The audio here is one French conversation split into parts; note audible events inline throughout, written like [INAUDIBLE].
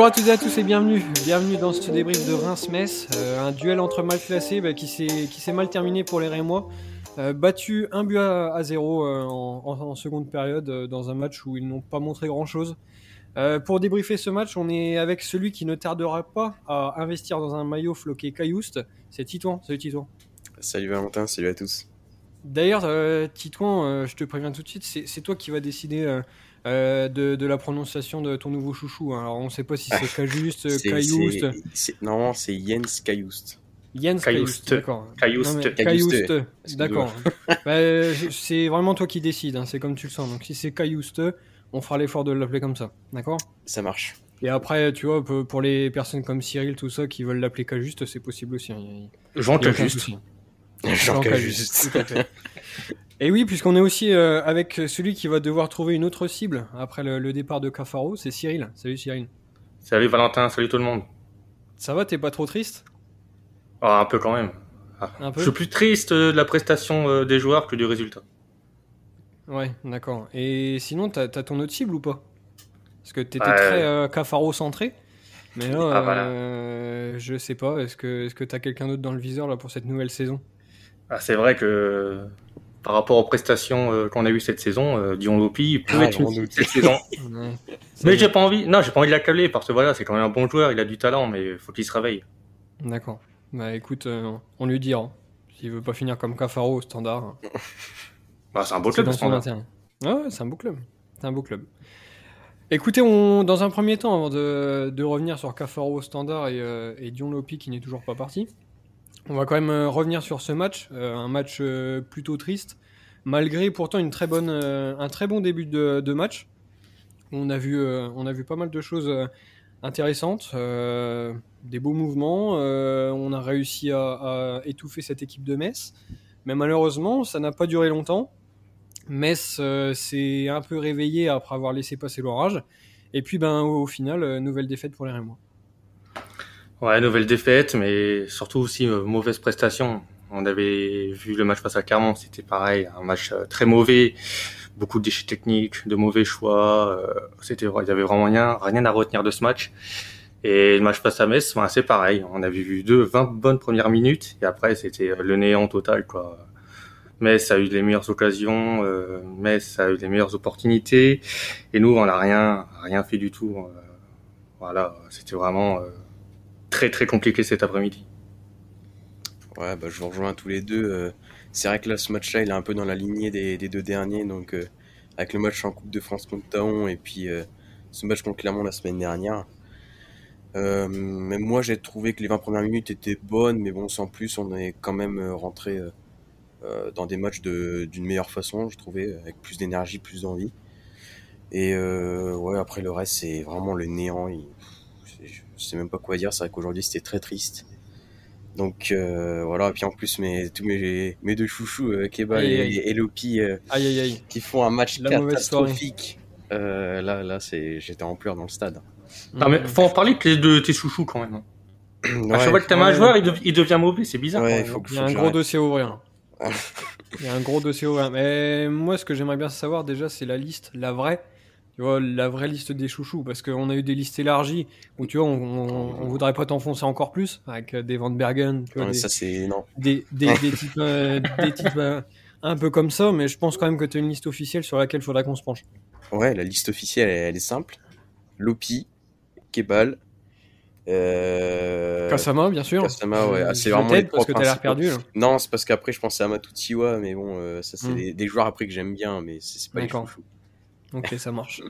Bonjour à toutes et à tous et bienvenue. Bienvenue dans ce débrief de Reims-Metz. Euh, un duel entre mal classés bah, qui s'est mal terminé pour les Rémois. Euh, battu un but à, zéro euh, en, seconde période dans un match où ils n'ont pas montré grand-chose. pour débriefer ce match, on est avec celui qui ne tardera pas à investir dans un maillot floqué Caillouste. C'est Titouan. Salut Titouan. Salut Valentin, salut à tous. D'ailleurs, Titouan, je te préviens tout de suite, c'est toi qui vas décider euh, de, la prononciation de ton nouveau chouchou. Hein. Alors on ne sait pas si c'est Cajuste, Caillouste. Non, c'est Jens Caillouste. Jens Caillouste, d'accord. Caillouste. d'accord. Bah, c'est vraiment toi qui décides, hein. c'est comme tu le sens. Donc si c'est Caillouste, on fera l'effort de l'appeler comme ça, d'accord? Ça marche. Et après, tu vois, pour les personnes comme Cyril, tout ça, qui veulent l'appeler Cajuste, c'est possible aussi. Hein. Jean Cajuste. Jean Cajuste. [LAUGHS] Et oui, puisqu'on est aussi euh, avec celui qui va devoir trouver une autre cible après le, départ de Cafaro, c'est Cyril. Salut Cyril. Salut Valentin, salut tout le monde. Ça va, t'es pas trop triste? Ah, Un peu quand même. Ah. Je suis plus triste de la prestation euh, des joueurs que du résultat. Ouais, d'accord. Et sinon, t'as as ton autre cible ou pas? Parce que t'étais très euh, Cafaro centré. Mais là, ah, je sais pas. Est-ce que est-ce que t'as quelqu'un d'autre dans le viseur là pour cette nouvelle saison? Ah, C'est vrai que par rapport aux prestations euh, qu'on a eues cette saison, euh, Dion Lopi peut ah, être une cette saison. [LAUGHS] mais j'ai pas envie, non, j'ai pas envie de l'accabler parce que voilà, c'est quand même un bon joueur, il a du talent, mais il faut qu'il se réveille. D'accord. Bah écoute, euh, on lui dira. S'il veut pas finir comme Cafaro au standard. [LAUGHS] bah, c'est un beau club, dans. Ah ouais, c'est un beau club. C'est un beau club. Écoutez, on, dans un premier temps, avant de, de revenir sur Cafaro au standard et, et Dion Lopi qui n'est toujours pas parti, on va quand même euh, revenir sur ce match, euh, un match euh, plutôt triste, malgré pourtant une très un très bon début de, match. On a, vu, on a vu pas mal de choses intéressantes, des beaux mouvements, on a réussi à, étouffer cette équipe de Metz, mais malheureusement ça n'a pas duré longtemps. Metz s'est un peu réveillé après avoir laissé passer l'orage, et puis ben, au, final, nouvelle défaite pour les Rémois. Ouais, nouvelle défaite, mais surtout aussi euh, mauvaise prestation. On avait vu le match face à Clermont, c'était pareil, un match euh, très mauvais, beaucoup de déchets techniques, de mauvais choix. Euh, c'était, il y avait vraiment rien, rien à retenir de ce match. Et le match face à Metz, ben, c'est pareil. On avait vu deux 20 bonnes premières minutes, et après c'était le néant total, quoi. Metz a eu les meilleures occasions, euh, Metz a eu les meilleures opportunités, et nous on n'a rien, rien fait du tout. voilà, c'était vraiment très très compliqué cet après-midi. Ouais, bah, je vous rejoins tous les deux. Euh, c'est vrai que là, ce match-là, il est un peu dans la lignée des, deux derniers. Donc, euh, avec le match en Coupe de France contre Taon et puis euh, ce match contre Clermont la semaine dernière. même moi, j'ai trouvé que les 20 premières minutes étaient bonnes, mais bon, sans plus, on est quand même rentré dans des matchs d'une meilleure façon, je trouvais, avec plus d'énergie, plus d'envie. Et ouais, après le reste, c'est vraiment le néant je sais même pas quoi dire. C'est vrai qu'aujourd'hui c'était très triste. Donc euh, voilà, et puis en plus mes, tous mes, mes deux chouchous, euh, Keba et, Lopi, euh, qui font un match catastrophique. Euh, là, là, c'est, j'étais en pleurs dans le stade. Non mais faut en parler de tes chouchous quand même. Hein. à chaque fois que t'aimes un joueur, il, devient mauvais, c'est bizarre. il, y a un gros dossier à ouvrir. il y a un gros dossier à ouvrir. Mais moi, ce que j'aimerais bien savoir déjà, c'est la liste, la vraie tu vois, la vraie liste des chouchous, parce qu'on a eu des listes élargies où tu vois, on, voudrait pas t'enfoncer encore plus avec des Van Bergen, tu vois, des, ça c'est non, des, des, [LAUGHS] des types, euh, des types euh, un peu comme ça, mais je pense quand même que tu as une liste officielle sur laquelle il faudra qu'on se penche. Ouais, la liste officielle, elle, est simple. Lopi, Kebal, euh... Kasama, bien sûr. Kasama, ouais. Ah, c'est vraiment les parce que t'as l'air perdu. Là. Non, c'est parce qu'après je pensais à Matutiwa, mais bon, euh, ça c'est hmm. des, joueurs après que j'aime bien, mais c'est pas les chouchous. Ok, ça [LAUGHS] marche.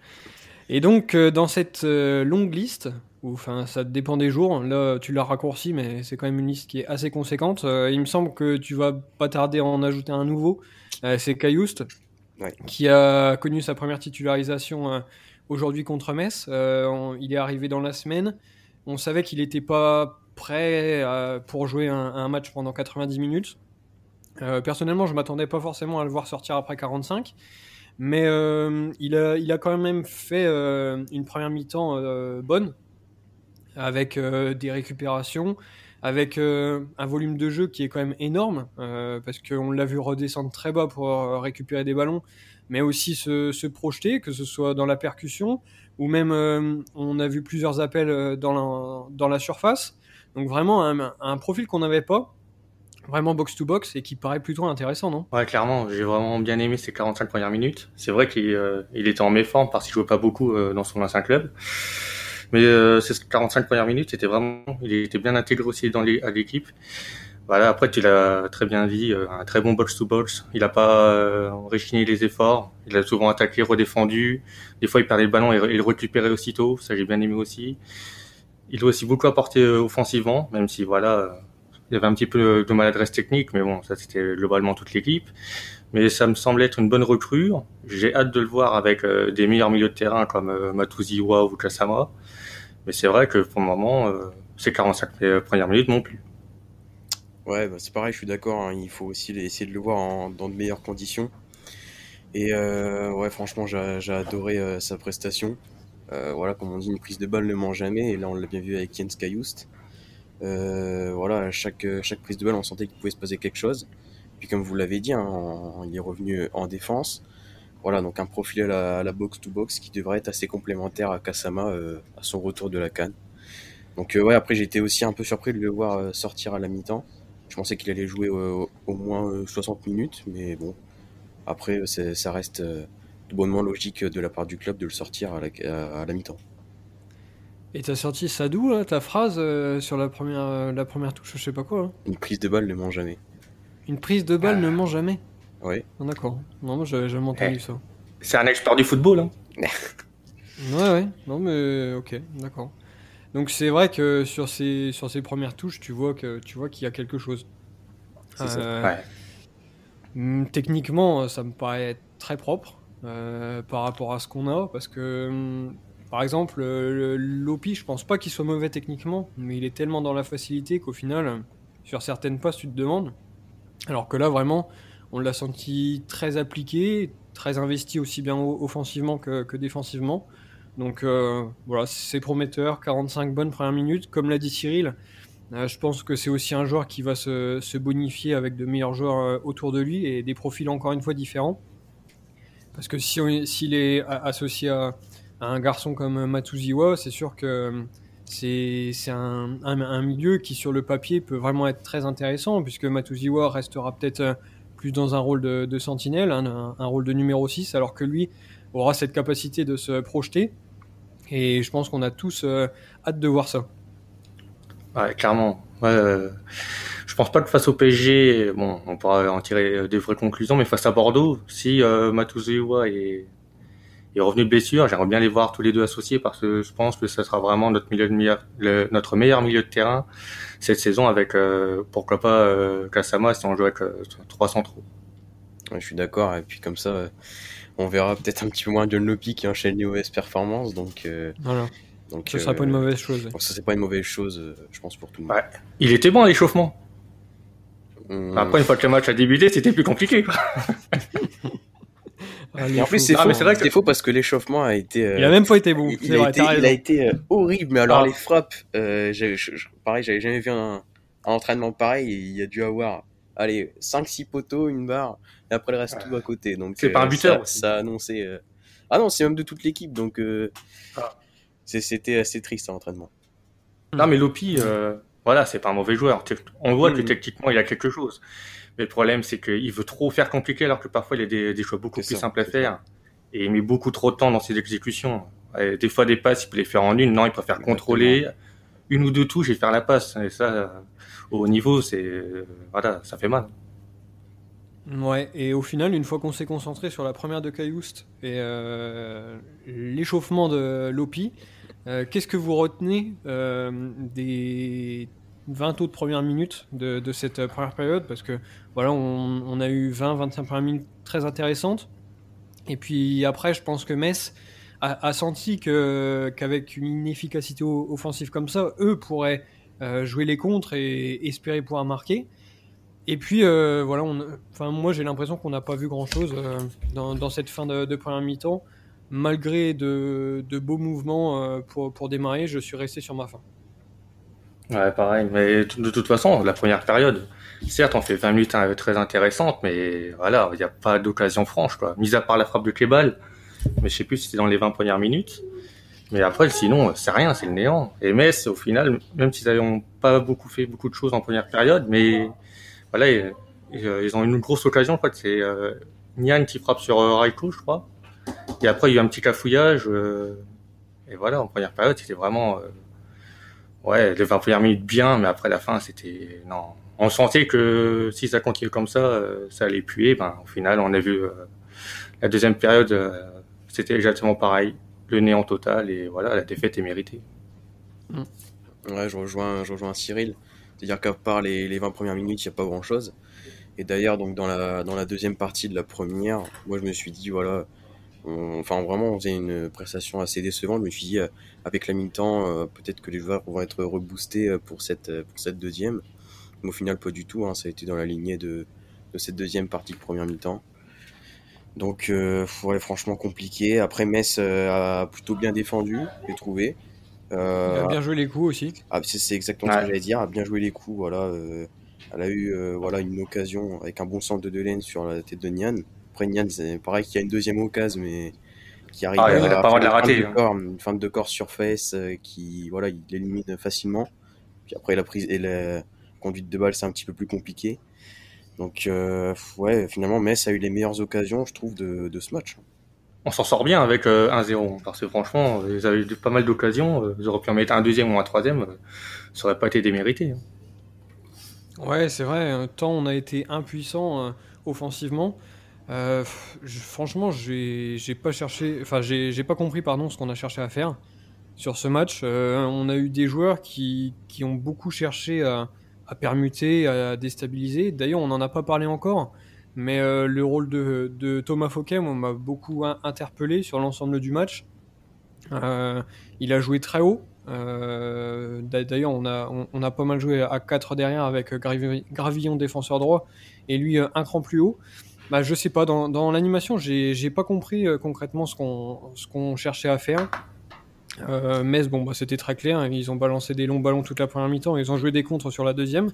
Et donc, euh, dans cette euh, longue liste, enfin, ça dépend des jours, là, tu l'as raccourci, mais c'est quand même une liste qui est assez conséquente. Euh, il me semble que tu vas pas tarder à en ajouter un nouveau. c'est Caillouste, qui a connu sa première titularisation aujourd'hui contre Metz. il est arrivé dans la semaine. On savait qu'il n'était pas prêt pour jouer un, un, match pendant 90 minutes. personnellement, je m'attendais pas forcément à le voir sortir après 45. Mais euh, il, a, il a quand même fait euh, une première mi-temps euh, bonne, avec des récupérations, avec un volume de jeu qui est quand même énorme, parce qu'on l'a vu redescendre très bas pour récupérer des ballons, mais aussi se, projeter, que ce soit dans la percussion, ou même on a vu plusieurs appels dans la, surface. Donc vraiment un profil qu'on n'avait pas, vraiment box-to-box et qui paraît plutôt intéressant, non? Ouais, clairement, j'ai vraiment bien aimé ces 45 premières minutes. C'est vrai qu'il euh, il était en méforme parce qu'il jouait pas beaucoup euh, dans son ancien club. Mais euh, ces 45 premières minutes, c'était vraiment, il était bien intégré aussi dans les, à l'équipe. Voilà, après tu l'as très bien dit, un très bon box-to-box. Il a pas réchigné les efforts. Il a souvent attaqué, redéfendu. Des fois, il perdait le ballon et, il le récupérait aussitôt. Ça, j'ai bien aimé aussi. Il doit aussi beaucoup apporter offensivement, même si voilà, il y avait un petit peu de maladresse technique, mais bon, ça c'était globalement toute l'équipe. Mais ça me semble être une bonne recrue. J'ai hâte de le voir avec euh, des meilleurs milieux de terrain comme euh, Matuziwa ou Kasama. Mais c'est vrai que pour le moment, euh, ces 45 premières minutes non plus. Ouais, bah c'est pareil, je suis d'accord. Hein. Il faut aussi essayer de le voir dans de meilleures conditions. Et ouais, franchement, j'ai adoré sa prestation. voilà, comme on dit, une prise de balle ne ment jamais. Et là, on l'a bien vu avec Jens Kajust. Euh, voilà, chaque, chaque prise de balle, on sentait qu'il pouvait se passer quelque chose. Puis comme vous l'avez dit, hein, il est revenu en défense. Voilà, donc un profil à la, box-to-box qui devrait être assez complémentaire à Kasama euh, à son retour de la canne. Donc euh, ouais, après été aussi un peu surpris de le voir sortir à la mi-temps. Je pensais qu'il allait jouer au moins 60 minutes, mais bon, après ça reste de bonnement logique de la part du club de le sortir à la mi-temps. Et t'as sorti Sadou, ta phrase euh, sur la première, euh, la première touche, je sais pas quoi. Hein. Une prise de balle ne ment jamais. Une prise de balle ne ment jamais Oui. Ah, d'accord. Non, moi j'avais jamais entendu eh. ça. C'est un expert du football, hein [LAUGHS] Ouais, ouais. Non, mais ok, d'accord. Donc c'est vrai que sur ces, sur ces premières touches, tu vois que tu vois qu'il y a quelque chose. C'est ça. Euh, ouais. Hmm, techniquement, ça me paraît très propre par rapport à ce qu'on a, parce que hmm, par exemple, Lopi, je pense pas qu'il soit mauvais techniquement, mais il est tellement dans la facilité qu'au final, sur certaines passes, tu te demandes. Alors que là, vraiment, on l'a senti très appliqué, très investi aussi bien offensivement que, défensivement. Donc euh, voilà, c'est prometteur, 45 bonnes premières minutes. Comme l'a dit Cyril, euh, je pense que c'est aussi un joueur qui va se, bonifier avec de meilleurs joueurs euh, autour de lui et des profils encore une fois différents. Parce que s'il si est associé à, un garçon comme Matuziwa, c'est sûr que c'est un, un, milieu qui sur le papier peut vraiment être très intéressant puisque Matuziwa restera peut-être plus dans un rôle de, sentinelle, hein, un, rôle de numéro 6, alors que lui aura cette capacité de se projeter. Et je pense qu'on a tous euh, hâte de voir ça. Clairement. Ouais, euh, je pense pas que face au PSG, bon, on pourra en tirer des vraies conclusions, mais face à Bordeaux, si euh, Matuziwa est est revenu de blessure. J'aimerais bien les voir tous les deux associés parce que je pense que ce sera vraiment notre milieu de meilleur, notre meilleur milieu de terrain cette saison avec euh, pourquoi pas euh, Kasama si on joue avec euh, trois centraux. je suis d'accord et puis comme ça euh, on verra peut-être un petit peu moins John Lopi qui enchaîne les mauvaises performances donc voilà. Donc, ce sera pas une mauvaise chose. Ça c'est pas une mauvaise chose, je pense pour tout le monde. Ouais. Il était bon à l'échauffement. Hum. Après une fois que le match a débuté, c'était plus compliqué. Quoi. [LAUGHS] Ah, en plus, c'est faux. C'est vrai que c'est faux parce que l'échauffement a été. Euh, il a même pas été bon. Il, a, été, il a été euh, horrible. Mais alors ah. les frappes, euh, pareil, j'avais jamais vu un, un, entraînement pareil. Il y a dû avoir, allez, 5-6 poteaux, une barre, et après le reste tout à côté. Donc c'est pas un buteur. Ça, ça a annoncé. Ah non, c'est même de toute l'équipe. Donc ah. c'était assez triste à l'entraînement. Non, mais Lopi, voilà, c'est pas un mauvais joueur. On voit que mm. techniquement il a quelque chose. Mais le problème, c'est qu'il veut trop faire compliqué alors que parfois il y a des, choix beaucoup plus simples à faire. Et il met beaucoup trop de temps dans ses exécutions. des fois, des passes, il peut les faire en une. Non, il préfère contrôler une ou deux touches et faire la passe. Et ça, au niveau, c'est, voilà, ça fait mal. Ouais, et au final, une fois qu'on s'est concentré sur la première de Caillouste et euh, l'échauffement de Lopi, euh, qu'est-ce que vous retenez euh, des 20 autres premières minutes de, cette euh, première période parce que voilà, on, a eu 20-25 premières minutes très intéressantes. Et puis après, je pense que Metz a, senti que qu'avec une inefficacité offensive comme ça, eux pourraient euh, jouer les contres et espérer pouvoir marquer. Et puis euh, voilà, enfin moi j'ai l'impression qu'on n'a pas vu grand chose dans, cette fin de, première mi-temps. Malgré de, beaux mouvements pour, pour démarrer, je suis resté sur ma fin. Ouais, pareil. Mais de toute façon, la première période, certes, on fait 20 minutes hein, très intéressantes, mais voilà, il n'y a pas d'occasion franche, quoi. Mis à part la frappe de Kebal, mais je sais plus si c'était dans les 20 premières minutes. Mais après, sinon, c'est rien, c'est le néant. Et Metz, au final, même s'ils n'ont pas beaucoup fait beaucoup de choses en première période, mais voilà, ils, ont une grosse occasion, quoi. C'est euh, Nian qui frappe sur euh, Raiko, je crois. Et après, il y a eu un petit cafouillage. Euh, et voilà, en première période, c'était vraiment, euh, ouais, les 20 premières minutes bien, mais après la fin, c'était, non. On sentait que si ça continuait comme ça, ça allait puer. Ben, au final, on a vu la deuxième période, c'était exactement pareil le néant total et voilà, la défaite est méritée. Mm. Ouais, je rejoins, je rejoins Cyril. C'est-à-dire qu'à part les, les 20 premières minutes, il n'y a pas grand-chose. Et d'ailleurs, donc dans la, dans la deuxième partie de la première, moi je me suis dit, voilà, enfin vraiment, on faisait une prestation assez décevante. Je me suis dit, euh, avec la mi-temps, euh, peut-être que les joueurs vont être reboostés euh, pour cette, pour cette deuxième. Mais au final, pas du tout. Hein, ça a été dans la lignée de, de cette deuxième partie de première mi-temps. Donc, euh, ouais, franchement compliqué. Après, Metz euh, a plutôt bien défendu, j'ai trouvé. Euh, il a bien joué les coups aussi. Ah, c'est exactement ce que j'allais dire. A bien joué les coups. Voilà, euh, elle a eu euh, voilà une occasion avec un bon centre de Delaine sur la tête de Nian. Après Nian, c'est pareil qu'il y a une deuxième occasion, mais qui arrive ah, à, la pas de la rater. Hein. Corps, une fin de corps sur face qui voilà, il l'élimine facilement. Puis après la prise et la conduite de balle, c'est un petit peu plus compliqué. Donc, euh, ouais, finalement, Metz a eu les meilleures occasions, je trouve, de, de ce match. On s'en sort bien avec euh, 1-0, parce que franchement, ils avaient eu pas mal d'occasions. Euh, ils auraient pu en mettre un deuxième ou un troisième, euh, ça aurait pas été démérité. Hein. Ouais, c'est vrai. Tant on a été impuissant euh, offensivement. Euh, je, franchement, j'ai pas cherché, enfin, j'ai pas compris, pardon, ce qu'on a cherché à faire sur ce match. on a eu des joueurs qui, ont beaucoup cherché à permuter, à déstabiliser. D'ailleurs, on n'en a pas parlé encore, mais euh, le rôle de, Thomas Fouquet m'a beaucoup interpellé sur l'ensemble du match. Euh, il a joué très haut. Euh, D'ailleurs, on a, on, a pas mal joué à 4 derrière avec Gravillon défenseur droit et lui un cran plus haut. Bah, je sais pas, dans, dans l'animation, j'ai pas compris euh, concrètement ce qu'on cherchait à faire. Euh, Metz, bon, bah, c'était très clair. Hein. Ils ont balancé des longs ballons toute la première mi-temps. Ils ont joué des contres sur la deuxième.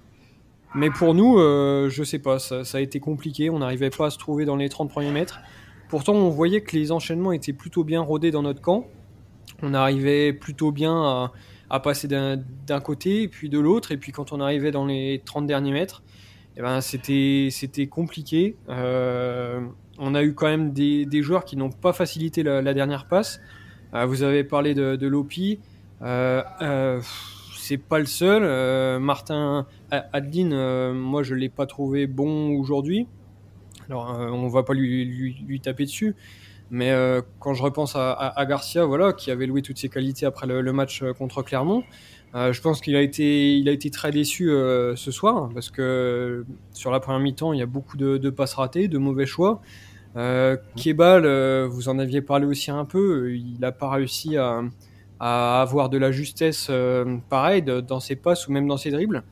Mais pour nous, euh, je sais pas, ça, ça, a été compliqué. On n'arrivait pas à se trouver dans les 30 premiers mètres. Pourtant, on voyait que les enchaînements étaient plutôt bien rodés dans notre camp. On arrivait plutôt bien à, à passer d'un côté puis de l'autre. Et puis quand on arrivait dans les 30 derniers mètres, eh ben, c'était compliqué. Euh, on a eu quand même des, des joueurs qui n'ont pas facilité la, dernière passe. Euh, vous avez parlé de, de Lopi. Euh, euh, c'est pas le seul. Martin Adeline, moi je l'ai pas trouvé bon aujourd'hui. Alors on va pas lui, lui, taper dessus. Mais quand je repense à, Garcia, voilà, qui avait loué toutes ses qualités après le match contre Clermont, euh, je pense qu'il a été, il a été très déçu euh, ce soir parce que sur la première mi-temps, il y a beaucoup de, passes ratées, de mauvais choix. Euh, Kebal, euh, vous en aviez parlé aussi un peu, il n'a pas réussi à, avoir de la justesse euh, pareil dans ses passes ou même dans ses dribbles.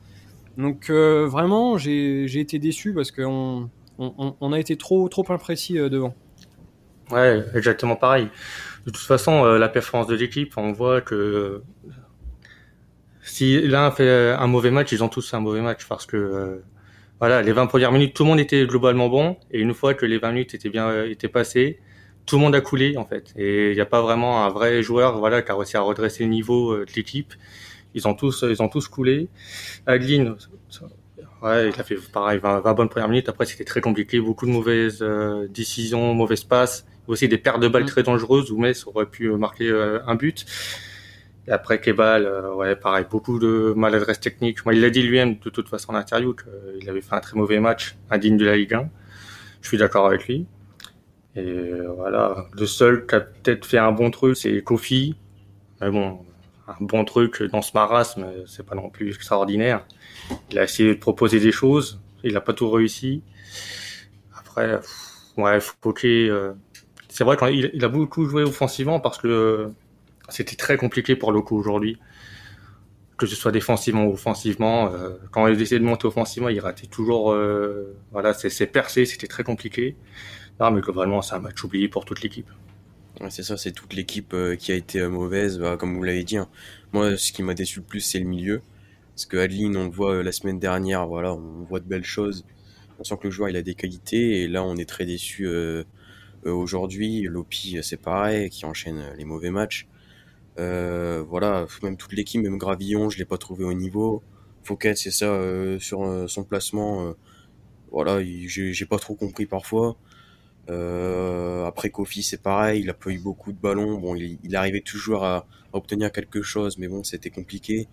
Donc euh, vraiment, j'ai été déçu parce qu'on on, on, a été trop, trop imprécis devant. Ouais, exactement pareil. De toute façon, la performance de l'équipe, on voit que si l'un fait un mauvais match, ils ont tous fait un mauvais match parce que voilà, les 20 premières minutes, tout le monde était globalement bon. Et une fois que les 20 minutes étaient bien euh, étaient passées, tout le monde a coulé en fait. Et il n'y a pas vraiment un vrai joueur voilà qui a réussi à redresser le niveau euh, de l'équipe. Ils ont tous ils ont tous coulé. Adeline, ouais, il a fait pareil 20, 20 bonnes premières minutes. Après c'était très compliqué, beaucoup de mauvaises euh, décisions, mauvaises passes, aussi des pertes de balles mmh. très dangereuses où Metz aurait pu marquer euh, un but. Et après Kebal, euh, ouais, pareil, beaucoup de maladresse technique. Moi, il l'a dit lui-même de toute façon en interview qu'il avait fait un très mauvais match, indigne de la Ligue 1. Je suis d'accord avec lui. Et euh, voilà, le seul qui a peut-être fait un bon truc, c'est Kofi. Mais bon, un bon truc dans ce marasme, c'est pas non plus extraordinaire. Il a essayé de proposer des choses, il n'a pas tout réussi. Après, ouais, Fouquet, euh, c'est vrai qu'il il a beaucoup joué offensivement parce que c'était très compliqué pour Loco aujourd'hui. Que ce soit défensivement ou offensivement. Euh, quand il essayait de monter offensivement, il ratait toujours. Euh, voilà, c'est percé, c'était très compliqué. Non, mais globalement, c'est un match oublié pour toute l'équipe. C'est ça, c'est toute l'équipe euh, qui a été mauvaise, bah, comme vous l'avez dit. Hein. Moi, ce qui m'a déçu le plus, c'est le milieu. Parce que Adeline, on le voit la semaine dernière, voilà, on voit de belles choses. On sent que le joueur il a des qualités et là on est très déçu aujourd'hui. Lopi c'est pareil, qui enchaîne les mauvais matchs. Voilà, même toute l'équipe, même Gravillon, je l'ai pas trouvé au niveau. Fouquet, c'est ça sur son placement. voilà, j'ai pas trop compris parfois. Euh, après Kofi, c'est pareil, il a pas eu beaucoup de ballons. Bon, il, arrivait toujours à, obtenir quelque chose, mais bon, c'était compliqué.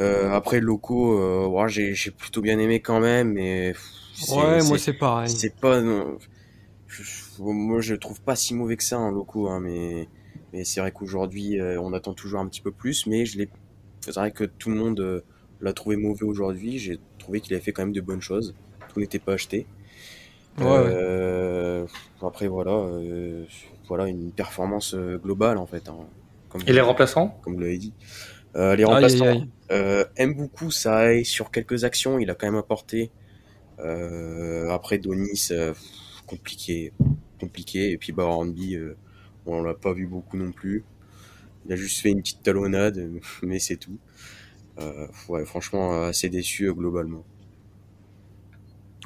Euh, après Loco, euh, j'ai plutôt bien aimé quand même, mais ouais, moi c'est pareil. C'est pas, non, moi je trouve pas si mauvais que ça en Loco, hein, mais mais c'est vrai qu'aujourd'hui euh, on attend toujours un petit peu plus, mais je l'ai, c'est vrai que tout le monde euh, l'a trouvé mauvais aujourd'hui. J'ai trouvé qu'il avait fait quand même de bonnes choses. Tout n'était pas acheté. Euh, après voilà, euh, voilà une performance euh, globale en fait. Hein, comme Et les remplaçants? Comme vous l'avez dit. les remplaçants aiment beaucoup ça et sur quelques actions il a quand même apporté. après Donis compliqué, compliqué et puis bah Hornby on l'a pas vu beaucoup non plus. Il a juste fait une petite talonnade [LAUGHS] mais c'est tout. ouais franchement assez déçu globalement.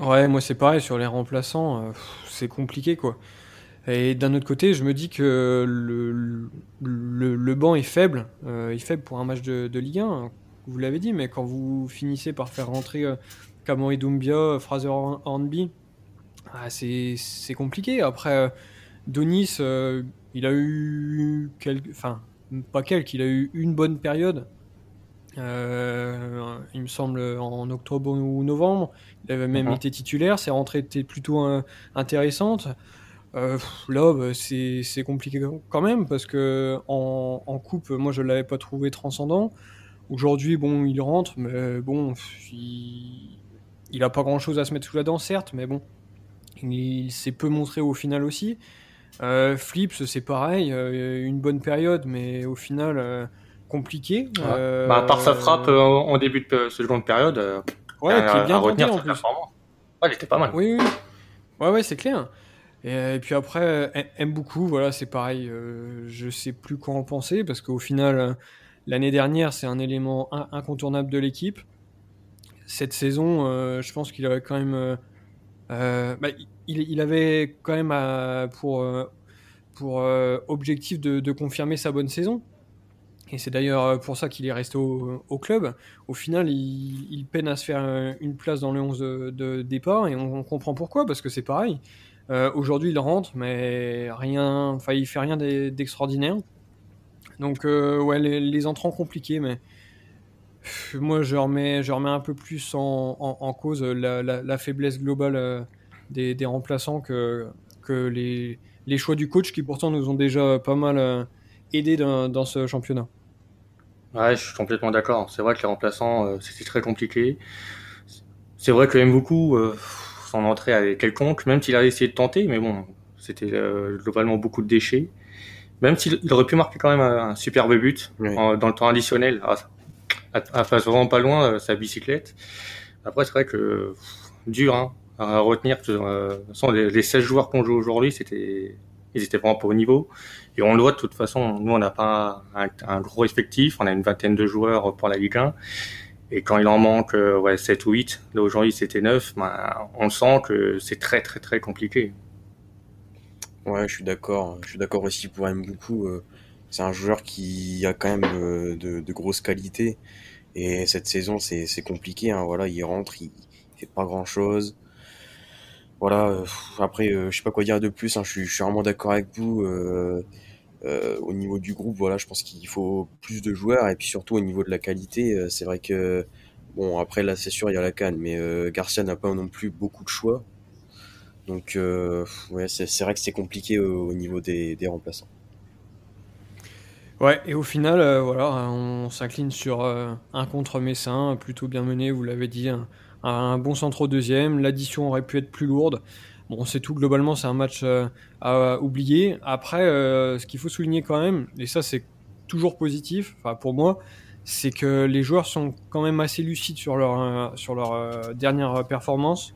Ouais, moi c'est pareil, sur les remplaçants, euh, c'est compliqué quoi. Et d'un autre côté, je me dis que le, le, banc est faible, euh, est faible pour un match de, de Ligue 1, vous l'avez dit, mais quand vous finissez par faire rentrer euh, Kamori Doumbia, Fraser Hornby, ah, c'est compliqué. Après, euh, Donis, il a eu quelques, enfin, pas quelques, il a eu une bonne période euh, il me semble en octobre ou novembre. Il avait même uh-huh. été titulaire. Ses rentrées étaient plutôt euh, intéressantes. Euh, là, bah, c'est compliqué quand même parce que en, coupe, moi je l'avais pas trouvé transcendant. Aujourd'hui, bon, il rentre, mais bon, il, il a pas grand chose à se mettre sous la dent, certes, mais bon, il, s'est peu montré au final aussi. Flips, c'est pareil, une bonne période, mais au final, compliqué. Euh, bah, à part sa frappe euh, en début de seconde période, euh, ouais, qui est bien à retenir en plus. Ouais, elle était pas mal. Oui, oui. Ouais, ouais, c'est clair. Et, puis après, aime beaucoup, voilà, c'est pareil. je sais plus quoi en penser parce qu'au final, l'année dernière, c'est un élément incontournable de l'équipe. Cette saison, je pense qu'il avait quand même, bah, il, avait quand même pour pour objectif de, confirmer sa bonne saison. Et c'est d'ailleurs euh, pour ça qu'il est resté au, club. Au final, il, peine à se faire euh, une place dans le 11 de, départ et on, comprend pourquoi, parce que c'est pareil. Euh, aujourd'hui, il rentre, mais rien, enfin, il fait rien d'extraordinaire. Donc, ouais, les, entrants compliqués, mais moi, je remets, je remets un peu plus en, cause la, faiblesse globale des, remplaçants que, que les, les, choix du coach qui pourtant nous ont déjà pas mal aidés dans ce championnat. Ouais, je suis complètement d'accord. C'est vrai que les remplaçants, euh, c'était très compliqué. C'est vrai que beaucoup euh, son entrée avait quelconque, même s'il a essayé de tenter, mais bon, c'était euh, globalement beaucoup de déchets. Même s'il aurait pu marquer quand même un, superbe but dans le temps additionnel, à, à, vraiment pas loin euh, sa bicyclette. Après, c'est vrai que dur hein, à retenir. les, les 16 joueurs qu'on joue aujourd'hui, c'était ils étaient vraiment pas au niveau. Et on le voit de toute façon, nous on n'a pas un, gros effectif, on a une vingtaine de joueurs pour la Ligue 1. Et quand il en manque euh, ouais, 7 ou 8, là aujourd'hui c'était 9, ben, on sent que c'est très très très compliqué. Ouais, je suis d'accord. Je suis d'accord aussi pour M beaucoup. Euh, c'est un joueur qui a quand même euh, de, de, grosses qualités. Et cette saison, c'est compliqué. Hein. Voilà, il rentre, il, il fait pas grand chose voilà. Euh, après, euh, je sais pas quoi dire de plus. Hein, je, suis, vraiment d'accord avec vous. Euh, au niveau du groupe, voilà, je pense qu'il faut plus de joueurs et puis surtout au niveau de la qualité, c'est vrai que bon après là c'est sûr il y a la canne, mais Garcia n'a pas non plus beaucoup de choix. Donc ouais, c'est vrai que c'est compliqué au, niveau des, remplaçants. Ouais, et au final, voilà, on s'incline sur un contre Messin, plutôt bien mené, vous l'avez dit, bon centre au deuxième. L'addition aurait pu être plus lourde. Bon, c'est tout. Globalement, c'est un match euh, à oublier. Après, euh, ce qu'il faut souligner quand même, et ça c'est toujours positif, pour moi, c'est que les joueurs sont quand même assez lucides sur leur euh, dernière performance.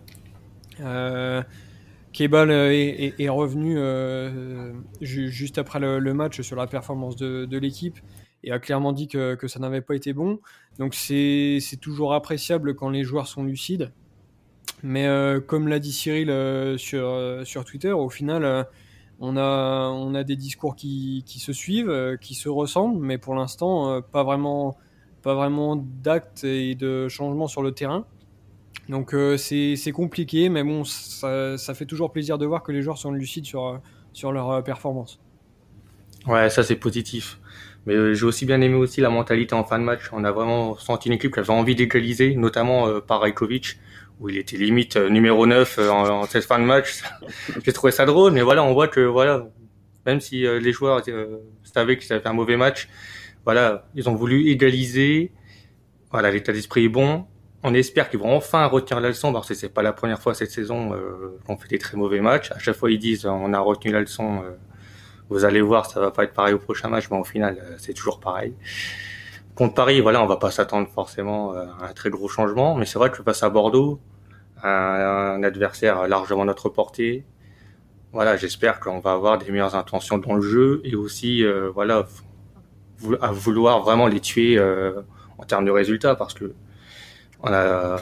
Kebal est, revenu juste après le, match sur la performance de l'équipe et a clairement dit que, ça n'avait pas été bon. Donc c'est toujours appréciable quand les joueurs sont lucides. Mais euh, comme l'a dit Cyril euh, sur, euh, sur Twitter, au final, on, a, des discours qui, se suivent, qui se ressemblent, mais pour l'instant, pas vraiment, d'actes et de changements sur le terrain. Donc c'est compliqué, mais bon, ça, ça, fait toujours plaisir de voir que les joueurs sont lucides sur, sur leur performance. Ouais, ça c'est positif. Mais j'ai aussi bien aimé aussi la mentalité en fin de match. On a vraiment senti une équipe qui avait envie d'égaliser, notamment par Rajkovic où il était limite euh, numéro 9 euh, en, cette fin de match. [LAUGHS] J'ai trouvé ça drôle, mais voilà, on voit que voilà, même si euh, les joueurs savaient qu'ils avaient fait un mauvais match, voilà, ils ont voulu égaliser. Voilà, l'état d'esprit est bon. On espère qu'ils vont enfin retenir la leçon, parce que c'est pas la première fois cette saison qu'on fait des très mauvais matchs. À chaque fois, ils disent on a retenu la leçon. Vous allez voir, ça va pas être pareil au prochain match, mais au final, c'est toujours pareil. Contre Paris, voilà, on va pas s'attendre forcément à un très gros changement, mais c'est vrai que face à Bordeaux, un, adversaire largement notre portée. Voilà, j'espère qu'on va avoir des meilleures intentions dans le jeu et aussi, euh, voilà, à vouloir vraiment les tuer euh, en termes de résultats parce que on a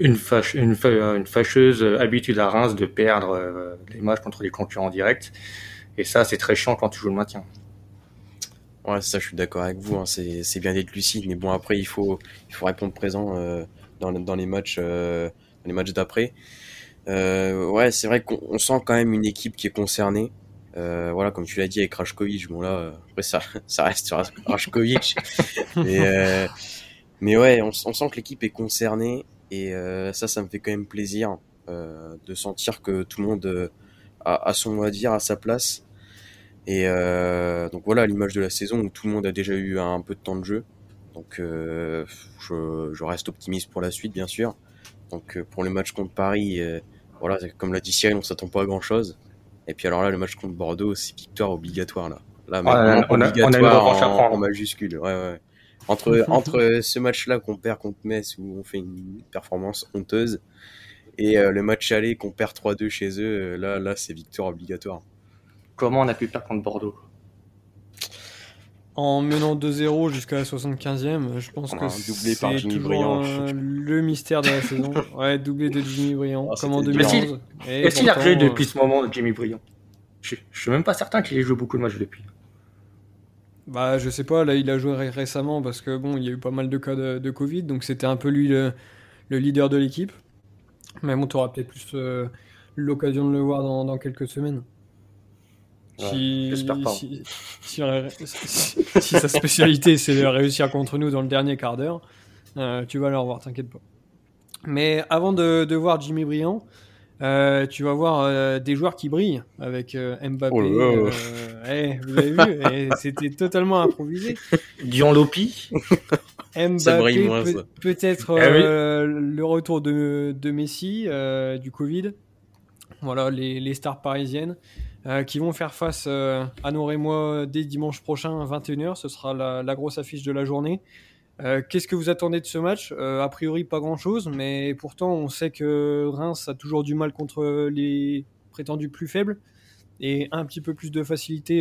une, une, fâcheuse habitude à Reims de perdre euh, les matchs contre les concurrents directs. Et ça, c'est très chiant quand tu joues le maintien. Ouais, ça, je suis d'accord avec vous. Hein. C'est bien d'être lucide, mais bon, après, il faut, il faut répondre présent dans, dans, les matchs les matchs d'après. Euh, ouais, c'est vrai qu'on sent quand même une équipe qui est concernée. Euh, voilà, comme tu l'as dit avec Rajkovic, bon là, après ça, [LAUGHS] ça reste Rajkovic. [LAUGHS] mais, euh, mais ouais, on, on sent que l'équipe est concernée et euh, ça, ça me fait quand même plaisir euh, de sentir que tout le monde a, a, son mot à dire, à sa place. Et donc voilà, l'image de la saison où tout le monde a déjà eu un peu de temps de jeu. Donc je, je reste optimiste pour la suite, bien sûr. Donc euh, pour le match contre Paris, euh, voilà, comme l'a dit Cyril, on s'attend pas à grand chose. Et puis alors là, le match contre Bordeaux, c'est victoire obligatoire là. Là, on, a, obligatoire en, majuscule. Ouais, ouais. Entre, [LAUGHS] entre ce match-là qu'on perd contre Metz où on fait une performance honteuse et euh, le match aller qu'on perd 3-2 chez eux, là, là c'est victoire obligatoire. Comment on a pu perdre contre Bordeaux? En menant 2-0 jusqu'à la 75e, je pense que c'est toujours le mystère de la saison. [LAUGHS] Ouais, doublé de Jimmy Briand, ah, comme en 2011. Est-ce qu'il a créé depuis ce moment, Jimmy Briand? Je, je suis même pas certain qu'il ait joué beaucoup de matchs depuis. Bah, je sais pas, là, il a joué récemment parce que bon, il y a eu pas mal de cas de, Covid, donc c'était un peu lui le, leader de l'équipe. Mais bon, tu auras peut-être plus euh, l'occasion de le voir dans, dans quelques semaines. Si, [LAUGHS] si, si, sa spécialité c'est de réussir contre nous dans le dernier quart d'heure, euh, tu vas le revoir, t'inquiète pas. Mais avant de, de voir Jimmy Briand, euh, tu vas voir euh, des joueurs qui brillent avec Mbappé. Oh vous avez vu, [LAUGHS] c'était totalement improvisé. Dion Lopi. Mbappé, peut-être eh le retour de, de Messi, du Covid. Voilà, les, les stars parisiennes. Euh, qui vont faire face euh, à nos Rémois dès dimanche prochain à 21h. Ce sera la, grosse affiche de la journée. Euh, qu'est-ce que vous attendez de ce match? A priori, pas grand-chose, mais pourtant, on sait que Reims a toujours du mal contre les prétendus plus faibles et un petit peu plus de facilité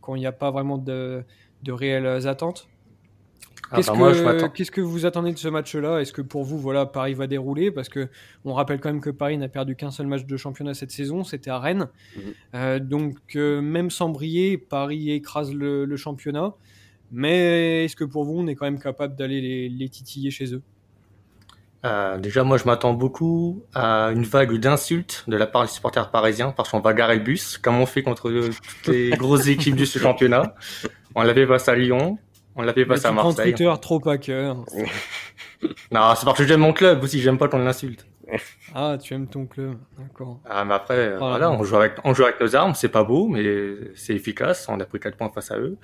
quand il n'y a pas vraiment de, de réelles attentes. Ah, qu'est-ce, que, qu'est-ce que vous attendez de ce match-là? Est-ce que pour vous, voilà, Paris va dérouler? Parce que on rappelle quand même que Paris n'a perdu qu'un seul match de championnat cette saison, c'était à Rennes. Mhm. Euh, donc euh, même sans briller, Paris écrase le, championnat. Mais est-ce que pour vous, on est quand même capable d'aller les, titiller chez eux? Euh, déjà, moi, je m'attends beaucoup à une vague d'insultes de la part des supporters parisiens parce qu'on va garer le bus, comme on fait contre toutes les [LAUGHS] grosses équipes du championnat. On l'avait face à Lyon, on l'a fait passer à Marseille. Twitter trop à cœur. [LAUGHS] non, c'est parce que j'aime mon club aussi, j'aime pas qu'on l'insulte. [LAUGHS] Ah, tu aimes ton club, d'accord. Ah, mais après, oh voilà, on joue avec, on joue avec nos armes, c'est pas beau, mais c'est efficace. On a pris 4 points face à eux.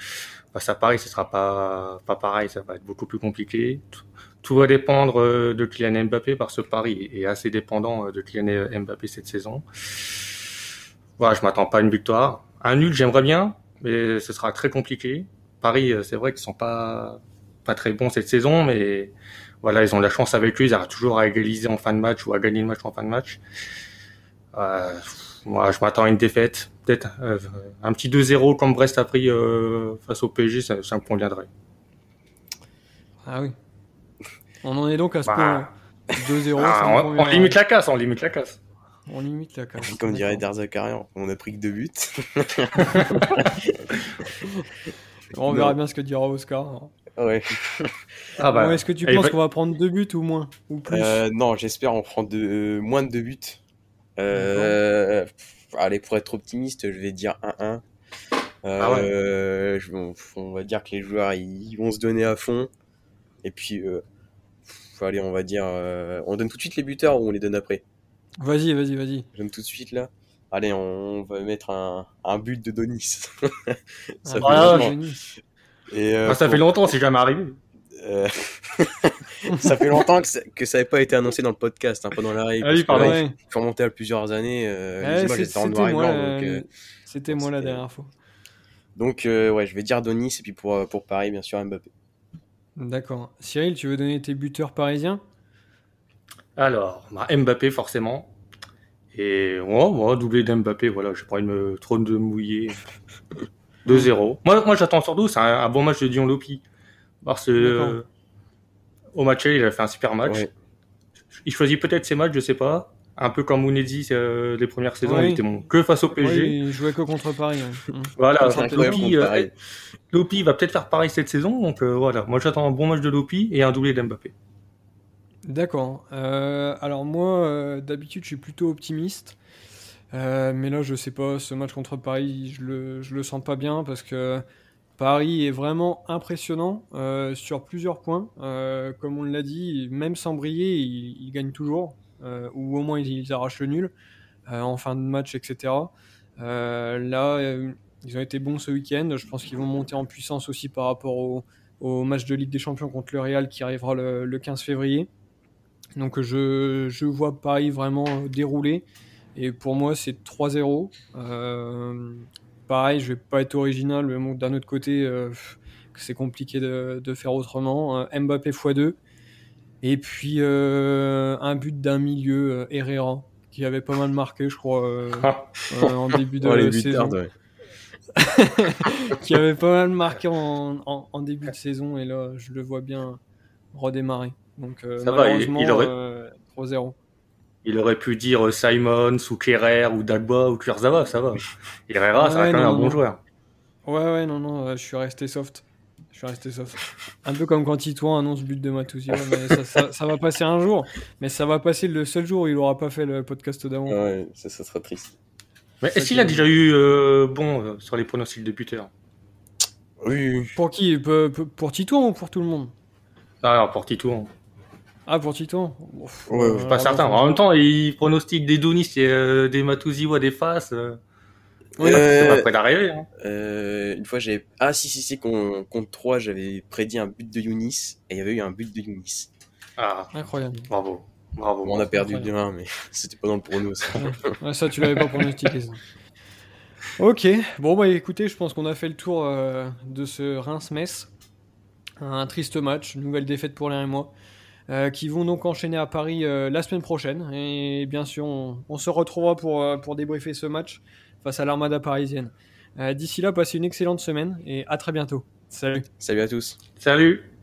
Face à Paris, ce sera pas, pas pareil, ça va être beaucoup plus compliqué. Tout, va dépendre euh, de Kylian Mbappé, parce que Paris est assez dépendant euh, de Kylian Mbappé cette saison. Voilà, je m'attends pas à une victoire. Un nul, j'aimerais bien, mais ce sera très compliqué. Paris, euh, c'est vrai qu'ils sont pas pas très bons cette saison, mais voilà, ils ont la chance avec lui, ils arrivent toujours à égaliser en fin de match ou à gagner le match en fin de match. Euh, moi, je m'attends à une défaite. Peut-être euh, un petit 2-0 comme Brest a pris euh, face au PSG, ça, ça me conviendrait. Ah oui. On en est donc à ce Bah, point. 2-0. Ah, ça me on, limite la casse, on limite la casse. On limite la casse. [LAUGHS] Comme dirait. Darzakarian, on a pris que deux buts. [LAUGHS] On Non. verra bien ce que dira Oscar. Ouais. [LAUGHS] Ah Bon, Est-ce que tu penses va- qu'on va prendre deux buts ou moins Ou plus? Euh, non, j'espère on prend de, euh, moins de deux buts. Euh, pff, allez, pour être optimiste, je vais dire 1-1. Ah Euh, je- on, on va dire que les joueurs ils vont se donner à fond. Et puis, euh, pff, allez, on va dire. euh, on donne tout de suite les buteurs ou on les donne après? Vas-y, vas-y, vas-y. Je donne tout de suite là. Allez, on va mettre un, un but de Donis. [LAUGHS] ça Ah, fait bah, génie. Et, euh, Ah, ça pour- fait longtemps, c'est jamais arrivé. euh, [LAUGHS] ça fait longtemps que ça, que ça n'avait pas été annoncé dans le podcast, hein, pas dans la règle. Ah oui, pardon. ouais, Ouais. il faut remonter à plusieurs années. euh, Ouais, C'était moi, la- euh, moi dernière fois. donc, euh, ouais, je vais dire Donis et puis pour, pour Paris, bien sûr, Mbappé. D'accord. Cyril, tu veux donner tes buteurs parisiens? Alors, bah, Mbappé forcément. Et moi, moi doublé d'Mbappé, voilà, je pas envie de me trop de mouiller. 2-0. Moi, moi j'attends surtout, c'est un, un bon match de Dion Lopi. Parce que euh, au match, il a fait un super match. Ouais. Il choisit peut-être ses matchs, je sais pas. Un peu comme Mounedi euh, les premières saisons, Ouais. il était bon que face au PSG. Ouais, Il jouait que contre Paris. ouais. Mm. [LAUGHS] Voilà, Lopi, contre euh, Paris. Lopi va peut-être faire pareil cette saison. Donc euh, voilà, moi j'attends un bon match de Lopi et un doublé d'Mbappé. D'accord. Euh, alors moi, euh, d'habitude, je suis plutôt optimiste. Euh, mais là, je sais pas, ce match contre Paris, je le, le sens pas bien parce que Paris est vraiment impressionnant euh, sur plusieurs points. Euh, comme on l'a dit, même sans briller, ils, gagnent toujours, ou au moins ils, arrachent le nul en fin de match, etc. Là, ils ont été bons ce week-end. Je pense qu'ils vont monter en puissance aussi par rapport au, match de Ligue des Champions contre le Real qui arrivera le, le 15 février. Donc je, je vois Paris vraiment dérouler. Et pour moi, c'est 3-0. Euh, pareil, je vais pas être original, mais bon, d'un autre côté, euh, c'est compliqué de, de faire autrement. Euh, Mbappé x2. Et puis euh, un but d'un milieu, Herrera, qui avait pas mal marqué, je crois, euh, en début de [LAUGHS] Oh, saison. ouais. [LAUGHS] qui avait pas mal marqué en, en- en début de saison. Et là, je le vois bien redémarrer. Donc Ça va, il- malheureusement, il aurait- euh, 3-0. Il aurait pu dire Simons ou Kerrer ou Dagba ou Kurzawa, ça va. [LAUGHS] Herrera, ça Ouais, reste quand même non, un non, bon non. joueur. Ouais, ouais, non, non, euh, je suis resté soft. Je suis resté soft. Un peu comme quand Titouan annonce but de [LAUGHS] mais ça, ça- ça va passer un jour. Mais ça va passer le seul jour où il aura pas fait le podcast d'avant. Ouais, ça, ça sera triste. Mais est-ce qu'il qui- a déjà eu euh, bon euh, sur les pronostics de buteurs Oui, oui. Pour qui? Pour, pour- pour Titouan ou pour tout le monde? Ah, alors pour Tito, Ah, pour Titouan Ouf, Ouais, je suis pas euh, certain. En même temps, il pronostique des Donis et euh, des Matusi ou des Fass. Euh, Oui, c'est Euh, pas près d'arriver. Hein. Euh, une fois, j'avais. Ah, si, si, si, con- contre 3, j'avais prédit un but de Younis et il y avait eu un but de Younis. Ah, Incroyable. bravo. Bravo. Bon, on a perdu incroyable. 2-1, mais [LAUGHS] c'était pas dans le prono, ça. Ouais, ça, tu l'avais pas pronostiqué. Ça. Ok, bon, bah écoutez, je pense qu'on a fait le tour euh, de ce Reims-Metz. Un triste match, une nouvelle défaite pour l'un et moi, euh, qui vont donc enchaîner à Paris euh, la semaine prochaine. Et bien sûr, on, on se retrouvera pour, euh, pour débriefer ce match face à l'armada parisienne. Euh, D'ici là, passez une excellente semaine et à très bientôt. Salut. Salut à tous. Salut.